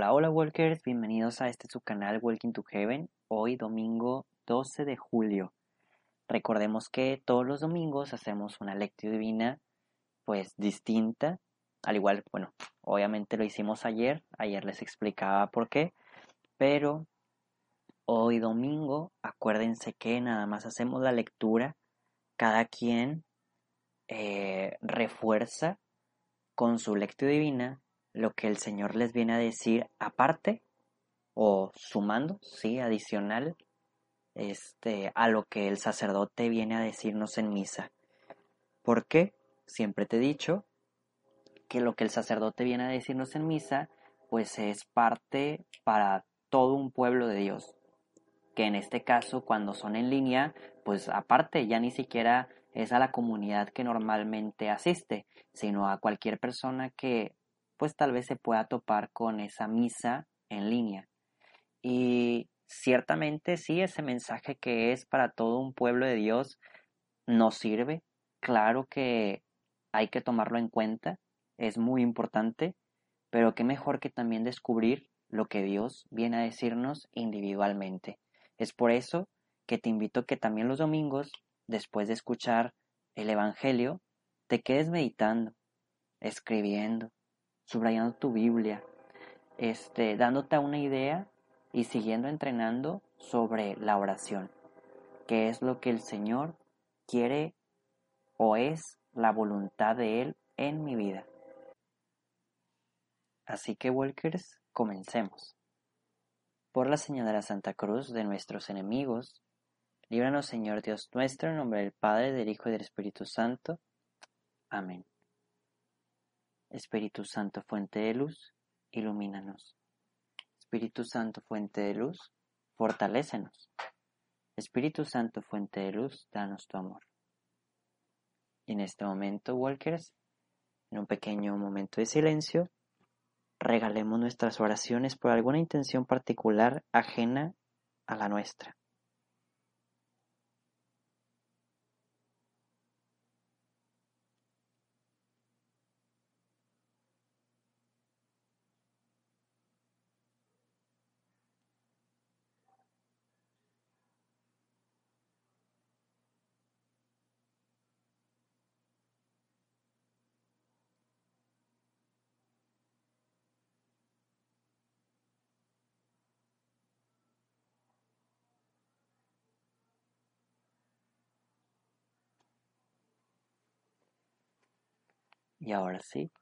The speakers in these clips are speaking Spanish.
Hola, hola Walkers, bienvenidos a este su canal Walking to Heaven. Hoy domingo 12 de julio. Recordemos que todos los domingos hacemos una lectura divina pues distinta. Al igual, bueno, obviamente lo hicimos ayer, ayer les explicaba por qué, pero hoy domingo acuérdense que nada más hacemos la lectura, cada quien eh, refuerza con su lectura divina lo que el Señor les viene a decir aparte o sumando, sí, adicional este, a lo que el sacerdote viene a decirnos en misa. Porque siempre te he dicho que lo que el sacerdote viene a decirnos en misa, pues es parte para todo un pueblo de Dios. Que en este caso, cuando son en línea, pues aparte ya ni siquiera es a la comunidad que normalmente asiste, sino a cualquier persona que pues tal vez se pueda topar con esa misa en línea. Y Ciertamente sí, ese mensaje que es para todo un pueblo de Dios nos sirve. Claro que hay que tomarlo en cuenta, es muy importante, pero qué mejor que también descubrir lo que Dios viene a decirnos individualmente. Es por eso que te invito que también los domingos, después de escuchar el Evangelio, te quedes meditando, escribiendo, subrayando tu Biblia, este, dándote una idea y siguiendo entrenando sobre la oración, que es lo que el Señor quiere o es la voluntad de Él en mi vida. Así que, Walkers, comencemos. Por la señal de la Santa Cruz de nuestros enemigos, líbranos, Señor Dios nuestro, en nombre del Padre, del Hijo y del Espíritu Santo. Amén. Espíritu Santo, fuente de luz, ilumínanos. Espíritu Santo, fuente de luz, fortalécenos. Espíritu Santo, fuente de luz, danos tu amor. Y en este momento, Walkers, en un pequeño momento de silencio, regalemos nuestras oraciones por alguna intención particular ajena a la nuestra. Y ahora sí,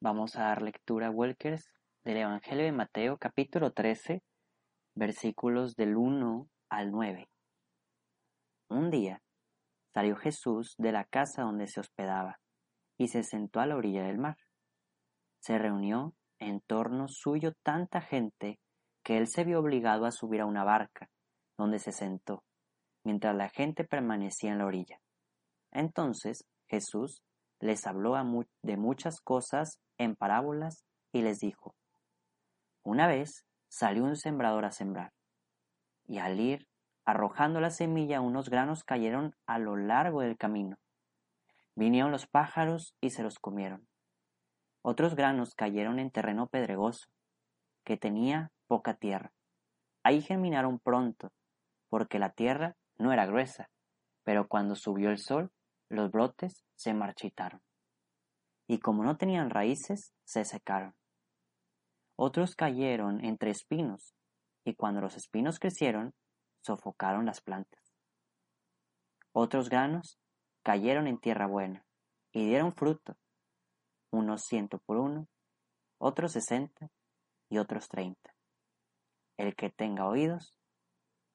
vamos a dar lectura, Walkers, del Evangelio de Mateo capítulo 13, versículos del 1 al 9. Un día salió Jesús de la casa donde se hospedaba y se sentó a la orilla del mar. Se reunió en torno suyo tanta gente que él se vio obligado a subir a una barca, donde se sentó, mientras la gente permanecía en la orilla. Entonces Jesús les habló de muchas cosas en parábolas y les dijo, Una vez salió un sembrador a sembrar, y al ir arrojando la semilla unos granos cayeron a lo largo del camino. Vinieron los pájaros y se los comieron. Otros granos cayeron en terreno pedregoso, que tenía poca tierra. Ahí germinaron pronto, porque la tierra no era gruesa, pero cuando subió el sol los brotes se marchitaron, y como no tenían raíces, se secaron. Otros cayeron entre espinos, y cuando los espinos crecieron, sofocaron las plantas. Otros granos cayeron en tierra buena, y dieron fruto, unos ciento por uno, otros sesenta y otros treinta. El que tenga oídos,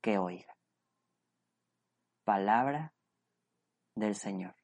que oiga. Palabra del Señor.